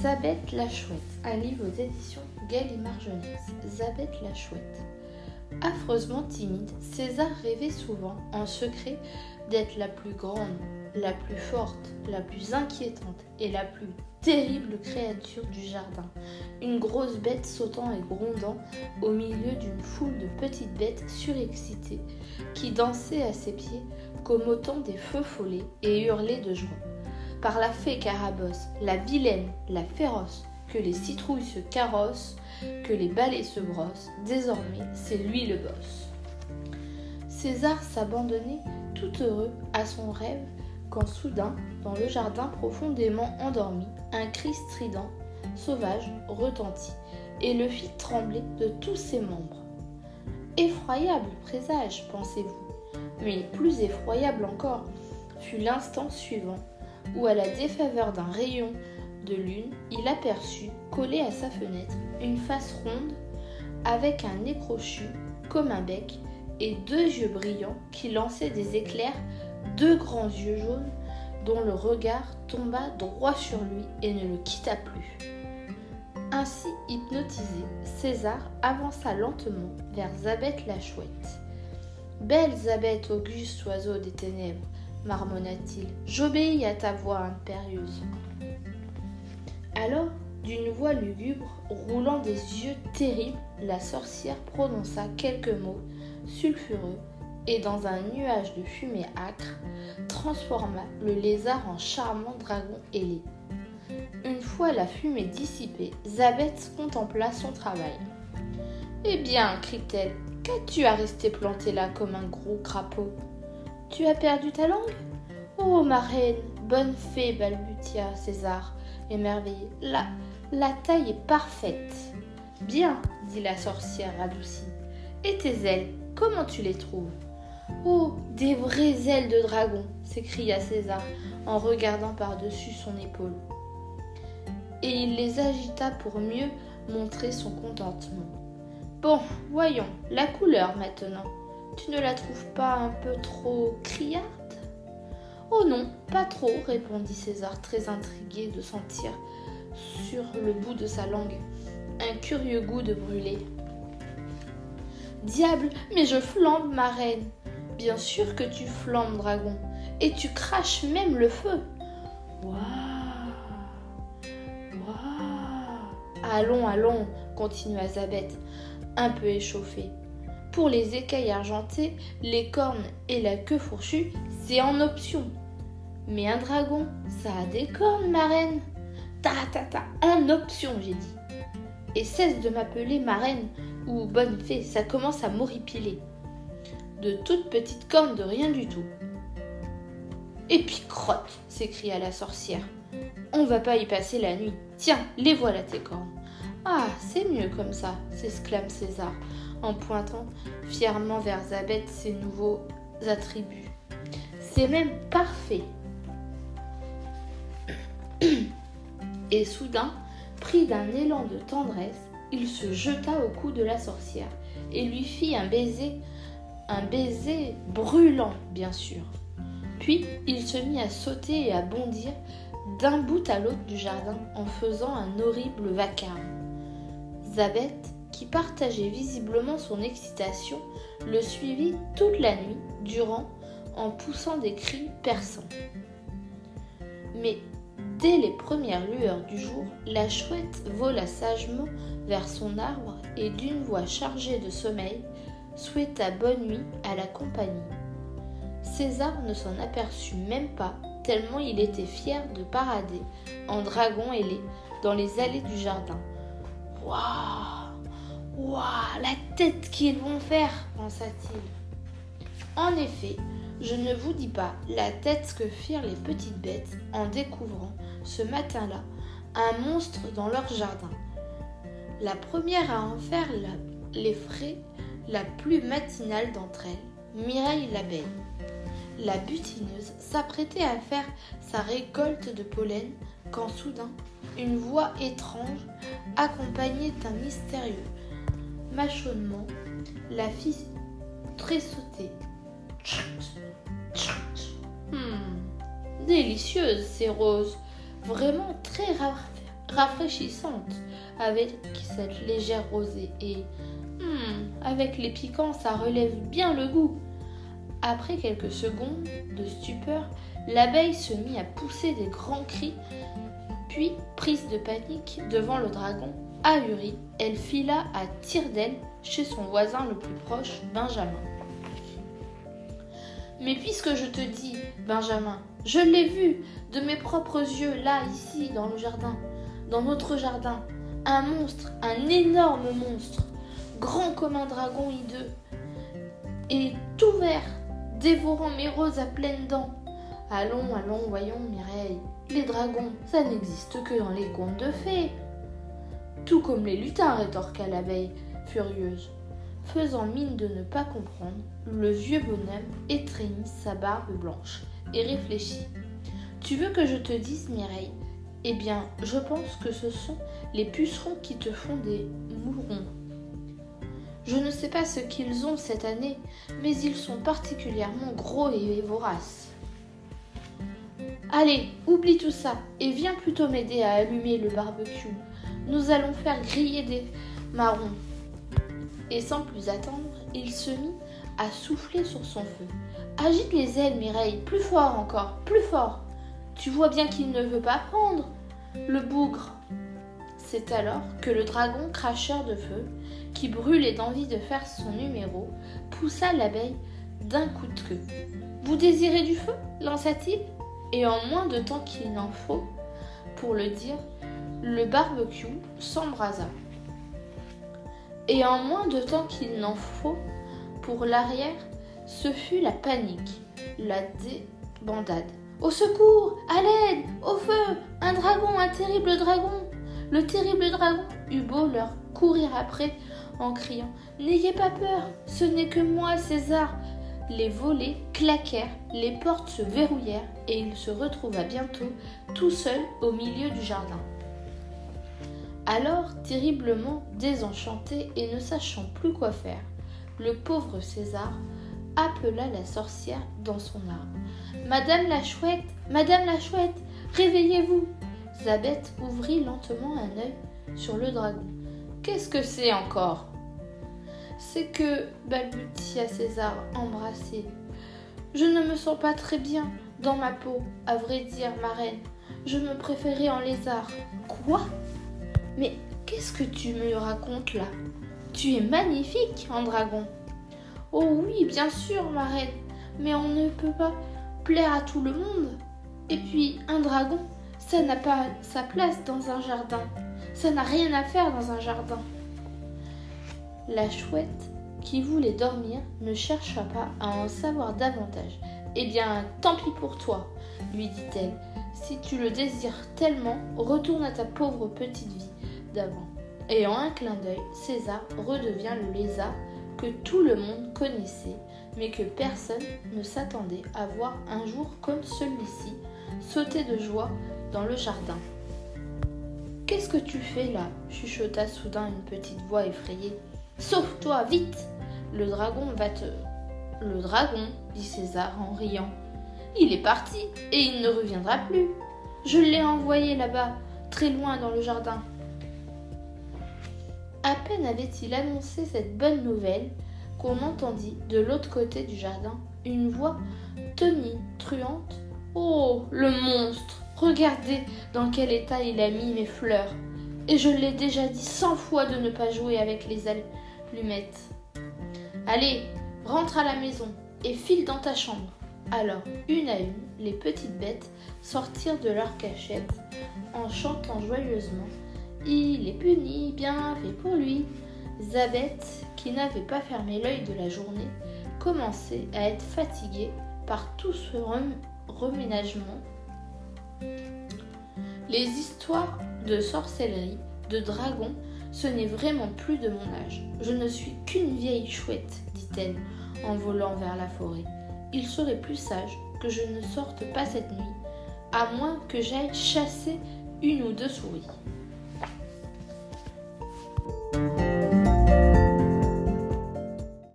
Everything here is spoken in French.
Zabeth la Chouette, un livre aux éditions Gallimard Jeunesse. Zabeth la Chouette. Affreusement timide, César rêvait souvent, en secret, d'être la plus grande, la plus forte, la plus inquiétante et la plus terrible créature du jardin. Une grosse bête sautant et grondant au milieu d'une foule de petites bêtes surexcitées qui dansaient à ses pieds comme autant des feux follets et hurlaient de joie. Par la fée Carabosse, la vilaine, la féroce, que les citrouilles se carrossent, que les balais se brossent, désormais c'est lui le boss. César s'abandonnait tout heureux à son rêve quand soudain, dans le jardin profondément endormi, un cri strident, sauvage, retentit et le fit trembler de tous ses membres. Effroyable présage, pensez-vous, mais plus effroyable encore fut l'instant suivant où, à la défaveur d'un rayon de lune, il aperçut, collé à sa fenêtre, une face ronde avec un nez crochu comme un bec et deux yeux brillants qui lançaient des éclairs, deux grands yeux jaunes dont le regard tomba droit sur lui et ne le quitta plus. Ainsi hypnotisé, César avança lentement vers Zabeth la chouette. Belle Zabeth, auguste oiseau des ténèbres, marmonna-t-il, j'obéis à ta voix impérieuse. Alors, d'une voix lugubre, roulant des yeux terribles, la sorcière prononça quelques mots sulfureux et dans un nuage de fumée âcre, transforma le lézard en charmant dragon ailé. Une fois la fumée dissipée, Zabeth contempla son travail. Eh bien, crie-t-elle, qu'as-tu à rester planté là comme un gros crapaud? Tu as perdu ta langue? Oh, ma reine, bonne fée, balbutia César, émerveillé. La, taille est parfaite. Bien, dit la sorcière adoucie. Et tes ailes, comment tu les trouves? Oh, des vraies ailes de dragon s'écria César en regardant par-dessus son épaule. Et il les agita pour mieux montrer son contentement. Bon, voyons, la couleur maintenant. Tu ne la trouves pas un peu trop criarde? Oh non, pas trop, répondit César, très intrigué de sentir sur le bout de sa langue un curieux goût de brûlé. Diable, mais je flambe, ma reine, Bien sûr que tu flambes, dragon, et tu craches même le feu. Waouh Waouh Allons, allons, continua Zabeth, un peu échauffée. Pour les écailles argentées, les cornes et la queue fourchue, c'est en option. Mais un dragon, ça a des cornes, ma. Ta ta ta, en option, j'ai dit. Et cesse de m'appeler marraine ou bonne fée, ça commence à m'horripiler de toutes petites cornes de rien du tout. Et puis crotte, s'écria la sorcière. On va pas y passer la nuit. Tiens, les voilà tes cornes. Ah, c'est mieux comme ça, s'exclame César, en pointant fièrement vers Zabeth ses nouveaux attributs. C'est même parfait. Et soudain, pris d'un élan de tendresse, il se jeta au cou de la sorcière et lui fit un baiser un baiser brûlant, bien sûr. Puis il se mit à sauter et à bondir d'un bout à l'autre du jardin en faisant un horrible vacarme. Zabeth, qui partageait visiblement son excitation, le suivit toute la nuit durant en poussant des cris perçants. Mais dès les premières lueurs du jour, la chouette vola sagement vers son arbre et d'une voix chargée de sommeil souhaita bonne nuit à la compagnie. César ne s'en aperçut même pas, tellement il était fier de parader en dragon ailé dans les allées du jardin. Waouh La tête qu'ils vont faire pensa-t-il. En effet, je ne vous dis pas la tête que firent les petites bêtes en découvrant ce matin-là un monstre dans leur jardin. La première à en faire les frais la plus matinale d'entre elles, Mireille la Belle. La butineuse s'apprêtait à faire sa récolte de pollen quand soudain, une voix étrange, accompagnée d'un mystérieux mâchonnement, la fit tressauter. Hmm, délicieuses ces roses, vraiment très rafraîchissante, avec cette légère rosée et hmm, avec les piquants, ça relève bien le goût. Après quelques secondes de stupeur, l'abeille se mit à pousser des grands cris, puis, prise de panique devant le dragon, ahurie, elle fila à tire d'aile chez son voisin le plus proche, Benjamin. Mais puisque je te dis, Benjamin, je l'ai vu de mes propres yeux, là, ici, dans le jardin, dans notre jardin, un monstre, un énorme monstre, grand comme un dragon hideux, et tout vert, dévorant mes roses à pleines dents. Allons, allons, voyons, Mireille, les dragons, ça n'existe que dans les contes de fées. Tout comme les lutins, rétorqua l'abeille, furieuse. Faisant mine de ne pas comprendre, le vieux bonhomme étreignit sa barbe blanche et réfléchit. Tu veux que je te dise, Mireille? Eh bien, je pense que ce sont les pucerons qui te font des mourons. Je ne sais pas ce qu'ils ont cette année, mais ils sont particulièrement gros et voraces. Allez, oublie tout ça et viens plutôt m'aider à allumer le barbecue. Nous allons faire griller des marrons. Et sans plus attendre, il se mit à souffler sur son feu. Agite les ailes, Mireille, plus fort encore, plus fort. Tu vois bien qu'il ne veut pas prendre. Le bougre. C'est alors que le dragon cracheur de feu qui brûlait d'envie de faire son numéro, poussa l'abeille d'un coup de queue. Vous désirez du feu lança-t-il, et en moins de temps qu'il n'en faut pour le dire, le barbecue s'embrasa. Et en moins de temps qu'il n'en faut pour l'arrière, ce fut la panique, la débandade. Au secours, à l'aide, au feu, un dragon, un terrible dragon. Le terrible dragon eut beau leur courir après en criant N'ayez pas peur, ce n'est que moi, César. Les volets claquèrent, les portes se verrouillèrent et il se retrouva bientôt tout seul au milieu du jardin. Alors, terriblement désenchanté et ne sachant plus quoi faire, le pauvre César appela la sorcière dans son arbre. Madame la chouette, Madame la chouette, réveillez-vous. Zabeth ouvrit lentement un œil sur le dragon. Qu'est-ce que c'est encore? C'est que, balbutia César, embrassé. Je ne me sens pas très bien dans ma peau, à vrai dire, ma reine. Je me préférais en lézard. Quoi? Mais qu'est-ce que tu me racontes là? Tu es magnifique en dragon. Oh oui, bien sûr, ma reine, mais on ne peut pas plaire à tout le monde. Et puis, un dragon, ça n'a pas sa place dans un jardin. Ça n'a rien à faire dans un jardin. La chouette, qui voulait dormir, ne chercha pas à en savoir davantage. Eh bien, tant pis pour toi, lui dit-elle. Si tu le désires tellement, retourne à ta pauvre petite vie d'avant. Et en un clin d'œil, César redevient le lézard que tout le monde connaissait, mais que personne ne s'attendait à voir un jour comme celui-ci, sauter de joie dans le jardin. Qu'est-ce que tu fais là? chuchota soudain une petite voix effrayée. Sauve-toi, vite Le dragon va te. Le dragon, dit César en riant. Il est parti et il ne reviendra plus. Je l'ai envoyé là-bas, très loin dans le jardin. À peine avait-il annoncé cette bonne nouvelle qu'on entendit de l'autre côté du jardin une voix truante. Oh, le monstre Regardez dans quel état il a mis mes fleurs. Et je l'ai déjà dit cent fois de ne pas jouer avec les allumettes. Allez, rentre à la maison et file dans ta chambre. Alors, une à une, les petites bêtes sortirent de leur cachette en chantant joyeusement il est puni, bien fait pour lui. Zabeth, qui n'avait pas fermé l'œil de la journée, commençait à être fatiguée par tout ce reménagement. Les histoires de sorcellerie, de dragons, ce n'est vraiment plus de mon âge. Je ne suis qu'une vieille chouette, dit-elle en volant vers la forêt. Il serait plus sage que je ne sorte pas cette nuit, à moins que j'aille chasser une ou deux souris.